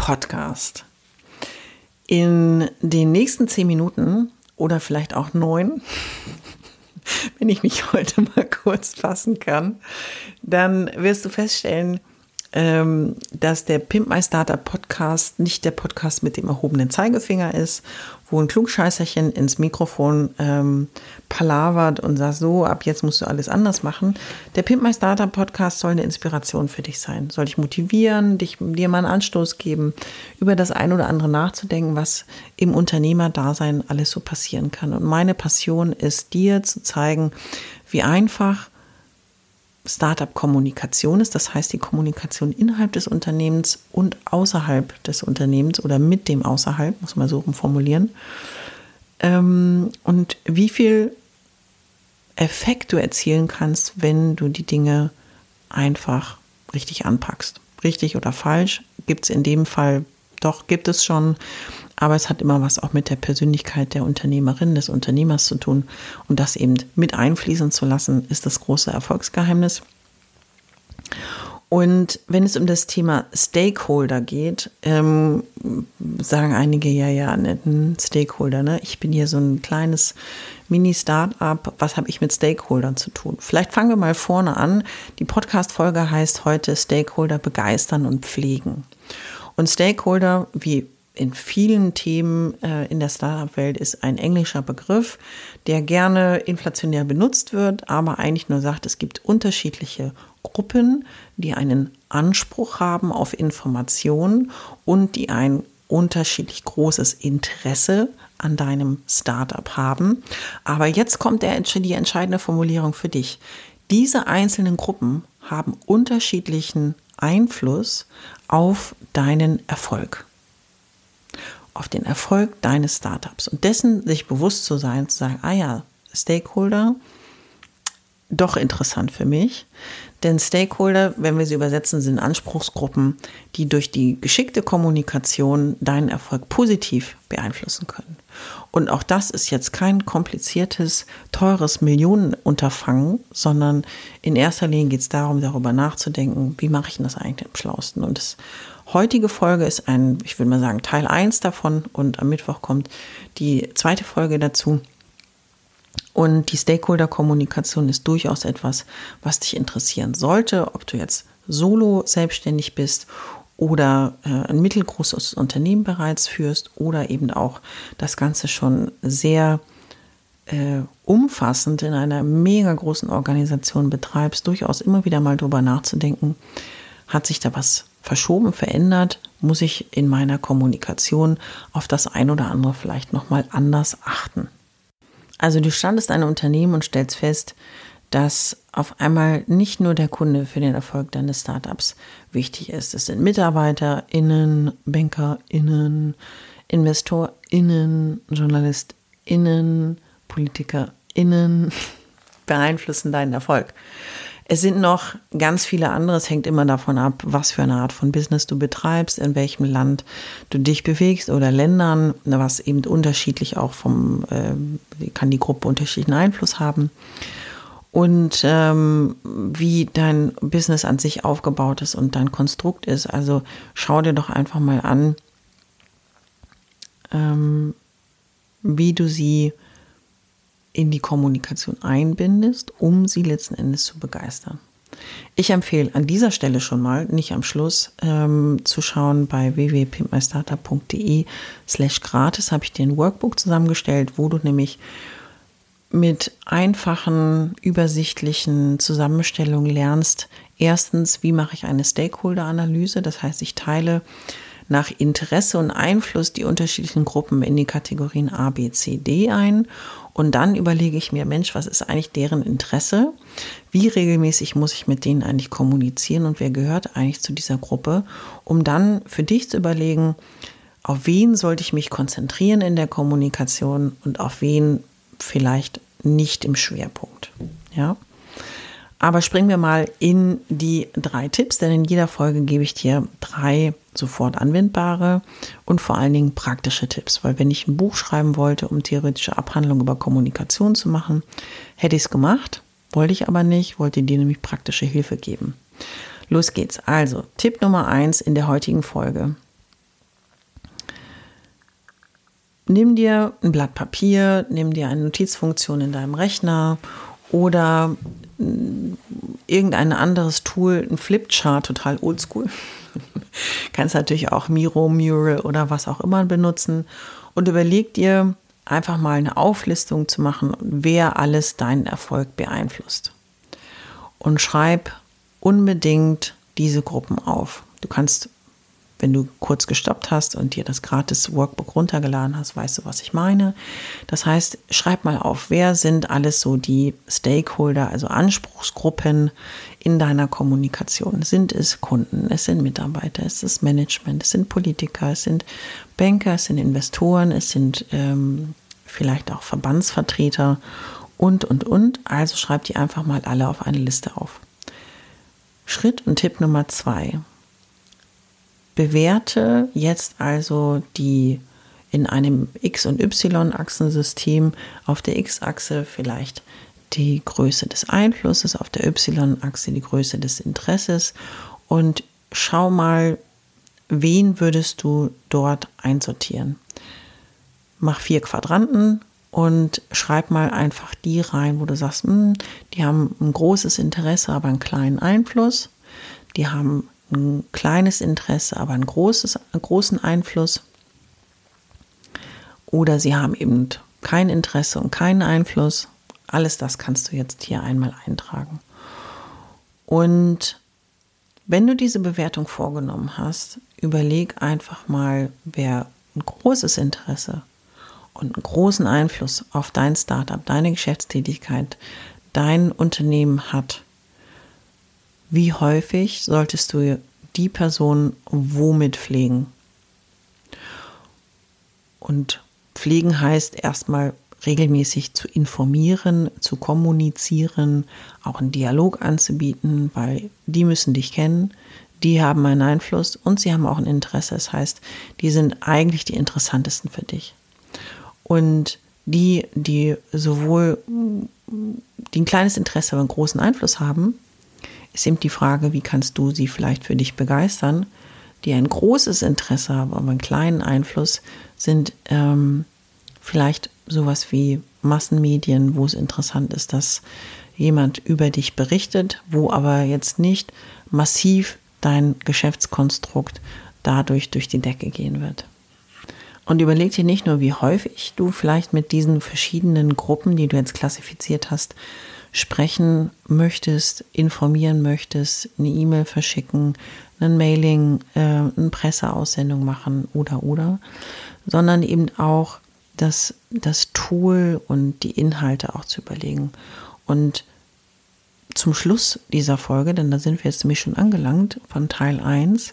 Podcast. In den nächsten zehn Minuten oder vielleicht auch neun wenn ich mich heute mal kurz fassen kann, dann wirst du feststellen, ähm, dass der Pimp My Startup Podcast nicht der Podcast mit dem erhobenen Zeigefinger ist, wo ein Klugscheißerchen ins Mikrofon ähm, palavert und sagt, so, ab jetzt musst du alles anders machen. Der Pimp My Startup Podcast soll eine Inspiration für dich sein, soll dich motivieren, dich, dir mal einen Anstoß geben, über das ein oder andere nachzudenken, was im Unternehmerdasein alles so passieren kann. Und meine Passion ist, dir zu zeigen, wie einfach Startup-Kommunikation ist, das heißt die Kommunikation innerhalb des Unternehmens und außerhalb des Unternehmens oder mit dem außerhalb, muss man so formulieren. Ähm, und wie viel Effekt du erzielen kannst, wenn du die Dinge einfach richtig anpackst. Richtig oder falsch gibt es in dem Fall doch, gibt es schon, aber es hat immer was auch mit der Persönlichkeit der Unternehmerin, des Unternehmers zu tun. Und das eben mit einfließen zu lassen, ist das große Erfolgsgeheimnis. Und wenn es um das Thema Stakeholder geht, ähm, sagen einige, ja, ja, ein Stakeholder, ne? Ich bin hier so ein kleines Mini-Startup. Was habe ich mit Stakeholdern zu tun? Vielleicht fangen wir mal vorne an. Die Podcast-Folge heißt heute Stakeholder begeistern und pflegen. Und Stakeholder, wie in vielen Themen äh, in der Startup-Welt ist ein englischer Begriff, der gerne inflationär benutzt wird, aber eigentlich nur sagt, es gibt unterschiedliche Gruppen, die einen Anspruch haben auf Informationen und die ein unterschiedlich großes Interesse an deinem Startup haben. Aber jetzt kommt der, die entscheidende Formulierung für dich. Diese einzelnen Gruppen haben unterschiedlichen Einfluss auf deinen Erfolg auf den Erfolg deines Startups und dessen sich bewusst zu sein, zu sagen, ah ja, Stakeholder, doch interessant für mich. Denn Stakeholder, wenn wir sie übersetzen, sind Anspruchsgruppen, die durch die geschickte Kommunikation deinen Erfolg positiv beeinflussen können. Und auch das ist jetzt kein kompliziertes, teures Millionenunterfangen, sondern in erster Linie geht es darum, darüber nachzudenken, wie mache ich das eigentlich am schlausten. Und das heutige Folge ist ein, ich würde mal sagen, Teil 1 davon und am Mittwoch kommt die zweite Folge dazu. Und die Stakeholder-Kommunikation ist durchaus etwas, was dich interessieren sollte, ob du jetzt solo selbstständig bist oder äh, ein mittelgroßes Unternehmen bereits führst oder eben auch das Ganze schon sehr äh, umfassend in einer mega großen Organisation betreibst, durchaus immer wieder mal drüber nachzudenken, hat sich da was verschoben, verändert, muss ich in meiner Kommunikation auf das ein oder andere vielleicht nochmal anders achten. Also du standest ein Unternehmen und stellst fest, dass auf einmal nicht nur der Kunde für den Erfolg deines Startups wichtig ist. Es sind MitarbeiterInnen, BankerInnen, InvestorInnen, JournalistInnen, PolitikerInnen beeinflussen deinen Erfolg. Es sind noch ganz viele andere. Es hängt immer davon ab, was für eine Art von Business du betreibst, in welchem Land du dich bewegst oder Ländern, was eben unterschiedlich auch vom, äh, kann die Gruppe unterschiedlichen Einfluss haben. Und ähm, wie dein Business an sich aufgebaut ist und dein Konstrukt ist. Also schau dir doch einfach mal an, ähm, wie du sie in die Kommunikation einbindest, um sie letzten Endes zu begeistern. Ich empfehle an dieser Stelle schon mal, nicht am Schluss, ähm, zu schauen bei www.pimpmystartup.de/slash gratis habe ich dir ein Workbook zusammengestellt, wo du nämlich, mit einfachen, übersichtlichen Zusammenstellungen lernst, erstens, wie mache ich eine Stakeholder-Analyse, das heißt, ich teile nach Interesse und Einfluss die unterschiedlichen Gruppen in die Kategorien A, B, C, D ein. Und dann überlege ich mir, Mensch, was ist eigentlich deren Interesse? Wie regelmäßig muss ich mit denen eigentlich kommunizieren und wer gehört eigentlich zu dieser Gruppe? Um dann für dich zu überlegen, auf wen sollte ich mich konzentrieren in der Kommunikation und auf wen vielleicht nicht im Schwerpunkt. Ja. Aber springen wir mal in die drei Tipps, denn in jeder Folge gebe ich dir drei sofort anwendbare und vor allen Dingen praktische Tipps. Weil wenn ich ein Buch schreiben wollte, um theoretische Abhandlungen über Kommunikation zu machen, hätte ich es gemacht, wollte ich aber nicht, wollte dir nämlich praktische Hilfe geben. Los geht's. Also, Tipp Nummer eins in der heutigen Folge. Nimm dir ein Blatt Papier, nimm dir eine Notizfunktion in deinem Rechner oder irgendein anderes Tool, ein Flipchart, total oldschool. Kannst natürlich auch Miro, Mural oder was auch immer benutzen und überleg dir einfach mal eine Auflistung zu machen, wer alles deinen Erfolg beeinflusst. Und schreib unbedingt diese Gruppen auf. Du kannst wenn du kurz gestoppt hast und dir das gratis Workbook runtergeladen hast, weißt du, was ich meine. Das heißt, schreib mal auf, wer sind alles so die Stakeholder, also Anspruchsgruppen in deiner Kommunikation? Sind es Kunden, es sind Mitarbeiter, es ist Management, es sind Politiker, es sind Banker, es sind Investoren, es sind ähm, vielleicht auch Verbandsvertreter und, und, und. Also schreib die einfach mal alle auf eine Liste auf. Schritt und Tipp Nummer zwei bewerte jetzt also die in einem X- und Y-Achsensystem auf der X-Achse vielleicht die Größe des Einflusses, auf der Y-Achse die Größe des Interesses und schau mal, wen würdest du dort einsortieren. Mach vier Quadranten und schreib mal einfach die rein, wo du sagst, mh, hm, die haben ein großes Interesse, aber einen kleinen Einfluss. Die haben ein kleines Interesse, aber ein großes, einen großen Einfluss. Oder sie haben eben kein Interesse und keinen Einfluss. Alles das kannst du jetzt hier einmal eintragen. Und wenn du diese Bewertung vorgenommen hast, überleg einfach mal, wer ein großes Interesse und einen großen Einfluss auf dein Startup, deine Geschäftstätigkeit, dein Unternehmen hat wie häufig solltest du die Person womit pflegen? Und pflegen heißt erstmal regelmäßig zu informieren, zu kommunizieren, auch einen Dialog anzubieten, weil die müssen dich kennen, die haben einen Einfluss und sie haben auch ein Interesse. Das heißt, die sind eigentlich die interessantesten für dich. Und die, die sowohl die ein kleines Interesse, aber einen großen Einfluss haben, ist eben die Frage, wie kannst du sie vielleicht für dich begeistern, die ein großes Interesse haben, aber einen kleinen Einfluss sind ähm, vielleicht sowas wie Massenmedien, wo es interessant ist, dass jemand über dich berichtet, wo aber jetzt nicht massiv dein Geschäftskonstrukt dadurch durch die Decke gehen wird. Und überleg dir nicht nur, wie häufig du vielleicht mit diesen verschiedenen Gruppen, die du jetzt klassifiziert hast, sprechen möchtest, informieren möchtest, eine E-Mail verschicken, ein Mailing, äh, eine Presseaussendung machen oder oder, sondern eben auch das, das Tool und die Inhalte auch zu überlegen. Und zum Schluss dieser Folge, denn da sind wir jetzt nämlich schon angelangt von Teil 1,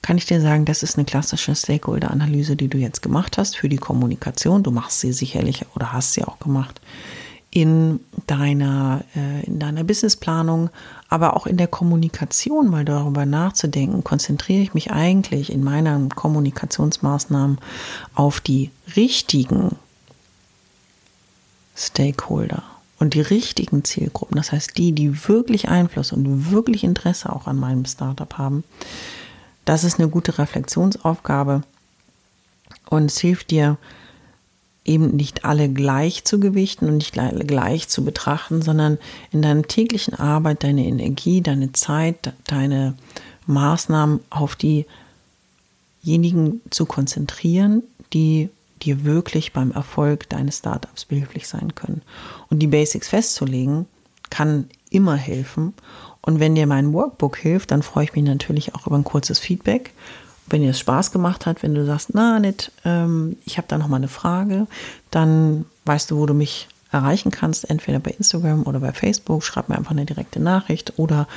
kann ich dir sagen, das ist eine klassische Stakeholder-Analyse, die du jetzt gemacht hast für die Kommunikation. Du machst sie sicherlich oder hast sie auch gemacht in deiner, äh, in deiner Businessplanung, aber auch in der Kommunikation mal darüber nachzudenken, konzentriere ich mich eigentlich in meinen Kommunikationsmaßnahmen auf die richtigen Stakeholder und die richtigen Zielgruppen, das heißt die, die wirklich Einfluss und wirklich Interesse auch an meinem Startup haben. Das ist eine gute Reflexionsaufgabe und es hilft dir, eben nicht alle gleich zu gewichten und nicht alle gleich zu betrachten, sondern in deiner täglichen Arbeit deine Energie, deine Zeit, deine Maßnahmen auf diejenigen zu konzentrieren, die dir wirklich beim Erfolg deines Startups behilflich sein können. Und die Basics festzulegen, kann immer helfen. Und wenn dir mein Workbook hilft, dann freue ich mich natürlich auch über ein kurzes Feedback. Wenn dir es Spaß gemacht hat, wenn du sagst, na, nicht, ähm, ich habe da noch mal eine Frage, dann weißt du, wo du mich erreichen kannst, entweder bei Instagram oder bei Facebook. Schreib mir einfach eine direkte Nachricht oder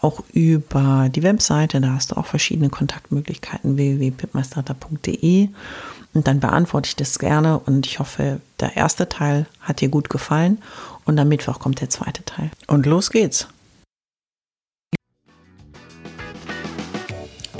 auch über die Webseite. Da hast du auch verschiedene Kontaktmöglichkeiten www.pipmeisterter.de und dann beantworte ich das gerne und ich hoffe, der erste Teil hat dir gut gefallen und am Mittwoch kommt der zweite Teil. Und los geht's!